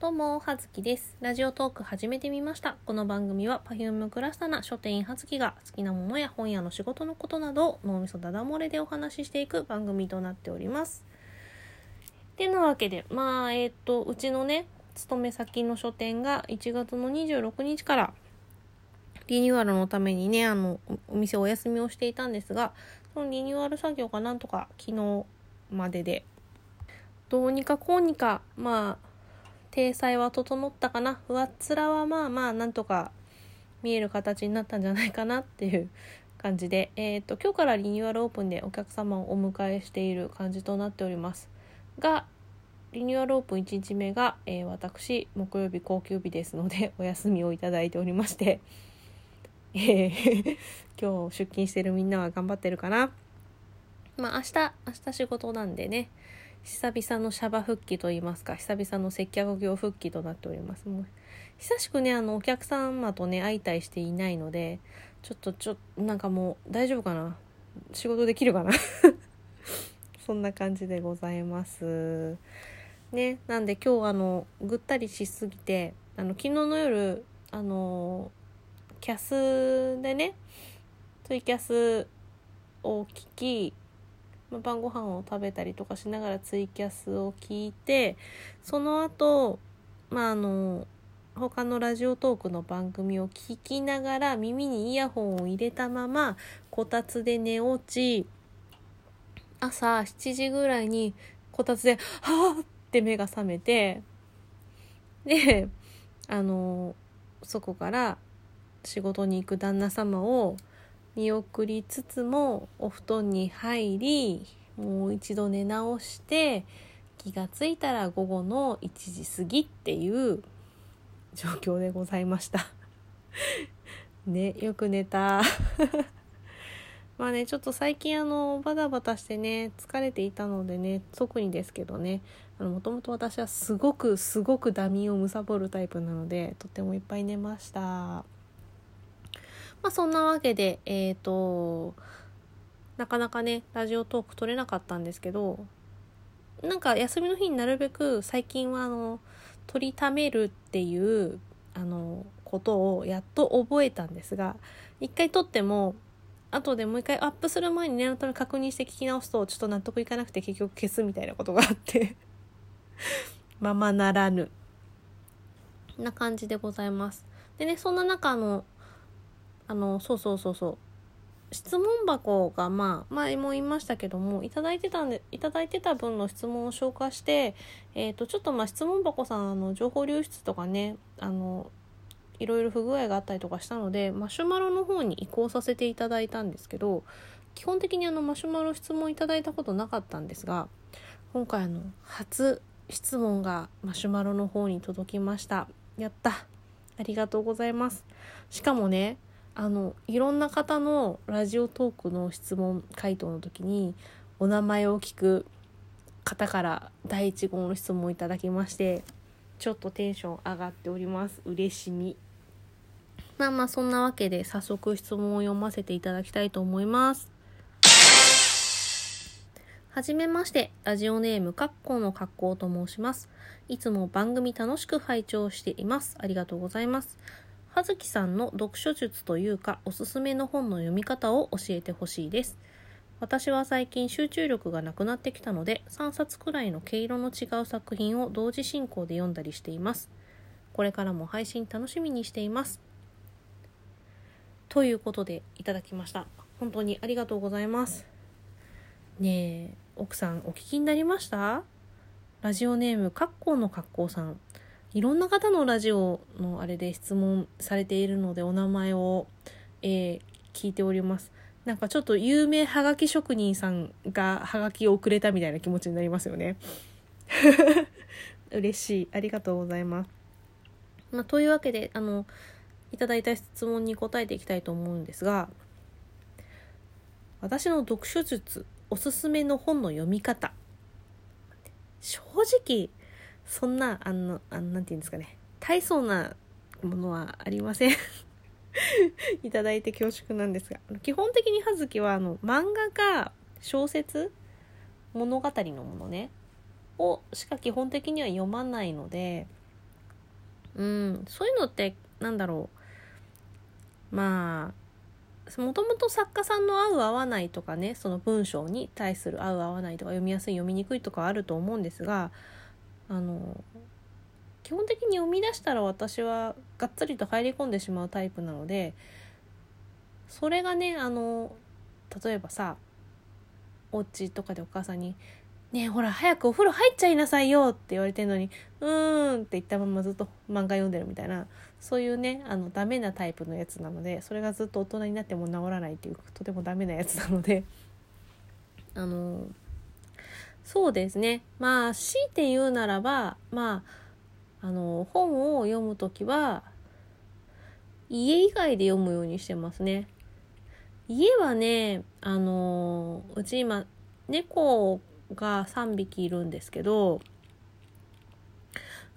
どうも、はずきです。ラジオトーク始めてみました。この番組は Perfume クラスタな書店員はずきが好きなものや本屋の仕事のことなどを脳みそだだ漏れでお話ししていく番組となっております。てなわけで、まあ、えっ、と、うちのね、勤め先の書店が1月の26日からリニューアルのためにね、あの、お店お休みをしていたんですが、そのリニューアル作業がなんとか昨日までで、どうにかこうにか、まあ、体裁は整ったかな？上っ面はまあまあなんとか見える形になったんじゃないかなっていう感じで、えーと、今日からリニューアルオープンでお客様をお迎えしている感じとなっておりますがリニューアルオープン1日目が、えー、私木曜日高級日ですので お休みをいただいておりまして、えー 今日出勤してるみんなは頑張ってるかな？まあ明日明日仕事なんでね。久々のシャバ復帰といいますか久々の接客業復帰となっております。もう久しくねあのお客様とね相対していないのでちょっとちょなんかもう大丈夫かな？仕事できるかな？そんな感じでございます。ねなんで今日あのぐったりしすぎてあの昨日の夜あのキャスでねツイキャスを聞きまあ、晩ご飯を食べたりとかしながらツイキャスを聞いてその後まああの他のラジオトークの番組を聞きながら耳にイヤホンを入れたままこたつで寝落ち朝7時ぐらいにこたつで「はあ!」って目が覚めてであのそこから仕事に行く旦那様を見送りつつもお布団に入りもう一度寝直して気がついたら午後の1時過ぎっていう状況でございました ねよく寝た まあねちょっと最近あのバタバタしてね疲れていたのでね特にですけどねもともと私はすごくすごくダミーを貪るタイプなのでとてもいっぱい寝ました。まあそんなわけで、えっ、ー、と、なかなかね、ラジオトーク取れなかったんですけど、なんか休みの日になるべく最近はあの、取りためるっていう、あの、ことをやっと覚えたんですが、一回撮っても、後でもう一回アップする前に念のため確認して聞き直すと、ちょっと納得いかなくて結局消すみたいなことがあって ままならぬ。な感じでございます。でね、そんな中の、あの、そうそうそうそう。質問箱がまあ前も言いましたけどもいただいてたんでいただいてた分の質問を消化してえっ、ー、とちょっとまあ質問箱さんあの情報流出とかねあのいろいろ不具合があったりとかしたのでマシュマロの方に移行させていただいたんですけど基本的にあのマシュマロ質問いただいたことなかったんですが今回あの初質問がマシュマロの方に届きました。やった。ありがとうございます。しかもねあのいろんな方のラジオトークの質問回答の時にお名前を聞く方から第1号の質問をいただきましてちょっとテンション上がっております嬉しみまあまあそんなわけで早速質問を読ませていただきたいと思いますはじめまして、ラジオネーム、かっこの格好と申します。いつも番組楽しく拝聴しています。ありがとうございます。葉月さんの読書術というかおすすめの本の読み方を教えてほしいです。私は最近集中力がなくなってきたので3冊くらいの毛色の違う作品を同時進行で読んだりしています。これからも配信楽しみにしています。ということでいただきました。本当にありがとうございます。ねえ、奥さんお聞きになりました？ラジオネーム、カッコーの格好さん。いろんな方のラジオのあれで質問されているのでお名前を、えー、聞いております。なんかちょっと有名はがき職人さんがはがきをくれたみたいな気持ちになりますよね。嬉しい。ありがとうございます。まあ、というわけで、あの、いただいた質問に答えていきたいと思うんですが、私の読書術、おすすめの本の読み方。正直、そんな、あの、あのなんて言うんですかね、大層なものはありません。いただいて恐縮なんですが、基本的に葉月は、あの、漫画か小説物語のものね、をしか基本的には読まないので、うん。そういうのってなんだろう。まあもともと作家さんの合う合わないとかねその文章に対する合う合わないとか読みやすい読みにくいとかあると思うんですがあの基本的に読み出したら私はがっつりと入り込んでしまうタイプなのでそれがねあの例えばさお家とかでお母さんに「ねえほら早くお風呂入っちゃいなさいよ」って言われてるのに「うーん」って言ったままずっと漫画読んでるみたいなそういうねあのダメなタイプのやつなのでそれがずっと大人になっても治らないっていうとてもダメなやつなのであのそうですねまあ強いて言うならばまああの本を読む時は家以外で読むようにしてますね。家はねあのうち今猫が3匹いるんですけど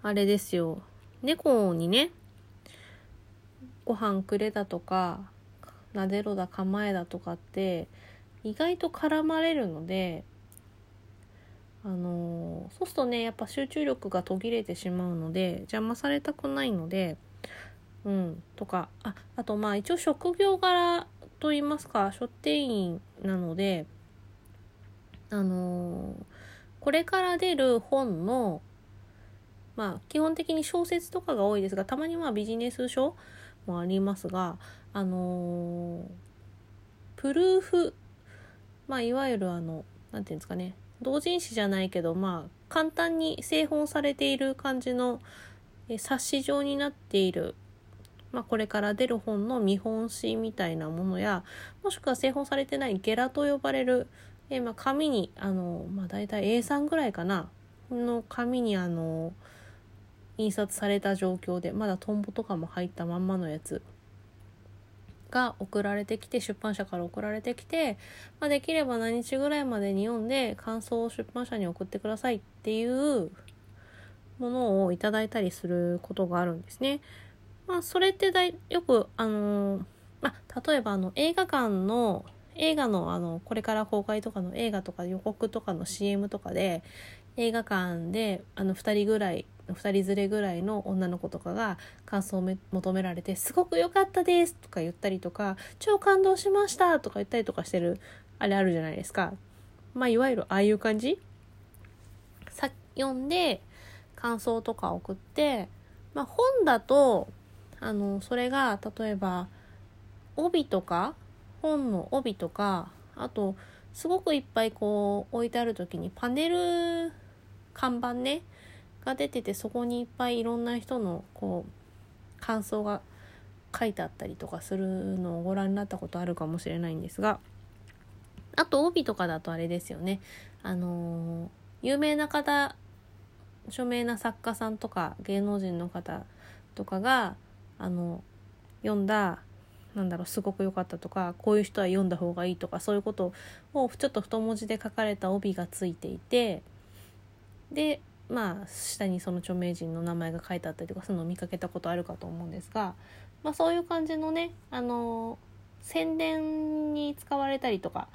あれですよ猫にねご飯くれだとかなでろだ構えだとかって意外と絡まれるのであのそうするとねやっぱ集中力が途切れてしまうので邪魔されたくないのでうんとかああとまあ一応職業柄と言いますか書店員なのであのこれから出る本のまあ基本的に小説とかが多いですがたまにまあビジネス書もありますがあのプルーフまあいわゆるあの何て言うんですかね同人誌じゃないけどまあ簡単に製本されている感じの冊子状になっている、まあ、これから出る本の見本紙みたいなものやもしくは製本されてないゲラと呼ばれる、えまあ、紙にあの、まあ、大体 A3 ぐらいかなの紙にあの印刷された状況でまだトンボとかも入ったまんまのやつ。が送られてきて出版社から送られてきて、まあ、できれば何日ぐらいまでに読んで感想を出版社に送ってくださいっていうものをいただいたりすることがあるんですね。まあ、それってだいよくあのー、まあ、例えばあの映画館の映画のあのこれから公開とかの映画とか予告とかの CM とかで映画館であの2人ぐらい2人連れぐらいの女の子とかが感想を求められて「すごく良かったです」とか言ったりとか「超感動しました」とか言ったりとかしてるあれあるじゃないですか。まあいわゆるああいう感じ？さ読んで感想とか送ってまあ本だとあのそれが例えば帯とか本の帯とかあとすごくいっぱいこう置いてある時にパネル看板ねが出ててそこにいっぱいいろんな人のこう感想が書いてあったりとかするのをご覧になったことあるかもしれないんですがあと帯とかだとあれですよね。あのー、有名な方著名な作家さんとか芸能人の方とかがあの読んだなんだろうすごく良かったとかこういう人は読んだ方がいいとかそういうことをちょっと太文字で書かれた帯がついていてでまあ下にその著名人の名前が書いてあったりとかそういうのを見かけたことあるかと思うんですが、まあ、そういう感じのねあの宣伝に使われたりとか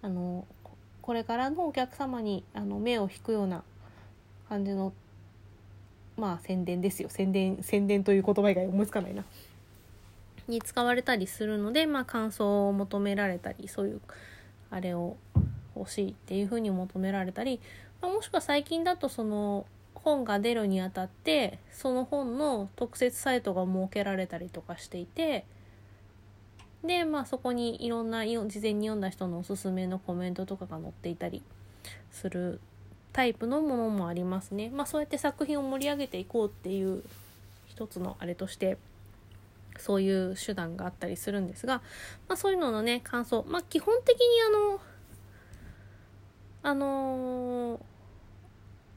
あのこれからのお客様にあの目を引くような感じのまあ宣伝ですよ宣伝宣伝という言葉以外思いつかないな。に使われたりするので、まあ、感想を求められたりそういうあれを欲しいっていうふうに求められたりまあ、もしくは最近だとその本が出るにあたってその本の特設サイトが設けられたりとかしていてでまあそこにいろんな事前に読んだ人のおすすめのコメントとかが載っていたりするタイプのものもありますね。まあそうやって作品を盛り上げていこうっていう一つのあれとしてそういう手段があったりするんですが、まあ、そういうののね感想まあ基本的にあのあのー、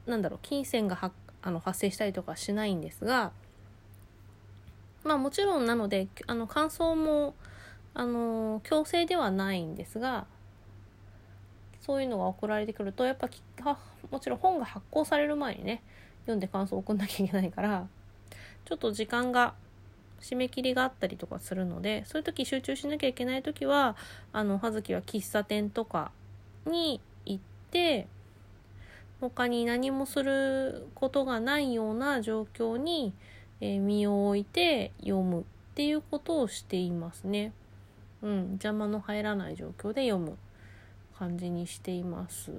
なんだろう金銭がはあの発生したりとかしないんですがまあもちろんなのであの感想もあの、強制ではないんですがそういうのが送られてくるとやっぱもちろん本が発行される前にね読んで感想を送んなきゃいけないからちょっと時間が締め切りがあったりとかするのでそういう時集中しなきゃいけない時はあの葉月は喫茶店とかに行って他に何もすることがないような状況に、え、身を置いて読むっていうことをしていますね。うん、邪魔の入らない状況で読む感じにしています。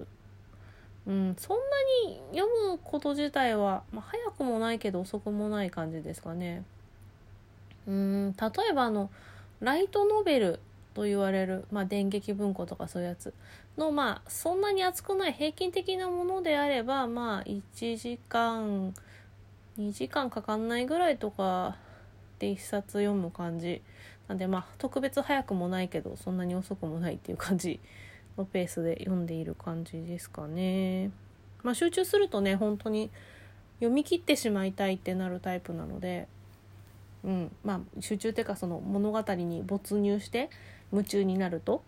うん、そんなに読むこと自体は、まあ、早くもないけど遅くもない感じですかね。うん例えばあのライトノベルと言われる、まあ、電撃文庫とかそういうやつ。のまあそんなに厚くない平均的なものであればまあ1時間2時間かかんないぐらいとかで1冊読む感じ。なんでまあ特別早くもないけどそんなに遅くもないっていう感じのペースで読んでいる感じですかね。まあ、集中するとね本当に読み切ってしまいたいってなるタイプなので、うん。まあ、集中っていうかその物語に没入して夢中になると？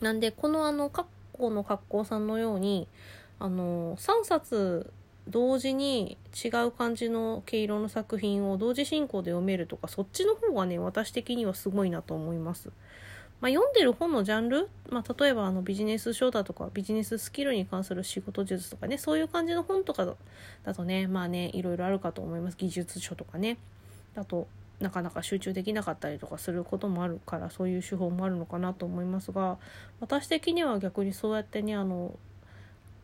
なんでこのあの括弧の格好さんのようにあの3冊同時に違う感じの毛色の作品を同時進行で読めるとかそっちの方がね私的にはすごいなと思います。まあ、読んでる本のジャンル、まあ、例えばあのビジネス書だとかビジネススキルに関する仕事術とかねそういう感じの本とかだとねまあねいろいろあるかと思います技術書とかねだとなかなか集中できなかったりとかすることもあるからそういう手法もあるのかなと思いますが私的には逆にそうやってねあの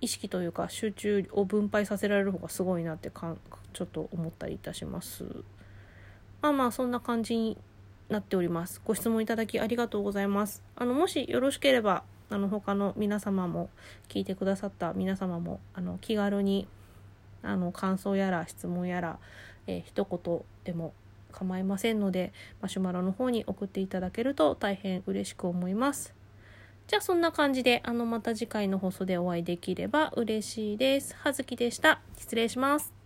意識というか集中を分配させられる方がすごいなってかんちょっと思ったりいたします。まあまあそんな感じになっております。ご質問いただきありがとうございます。あのもしよろしければあの他の皆様も聞いてくださった皆様もあの気軽にあの感想やら質問やら、えー、一言でも構いませんのでマシュマロの方に送っていただけると大変嬉しく思います。じゃあそんな感じで、あのまた次回の放送でお会いできれば嬉しいです。はずきでした。失礼します。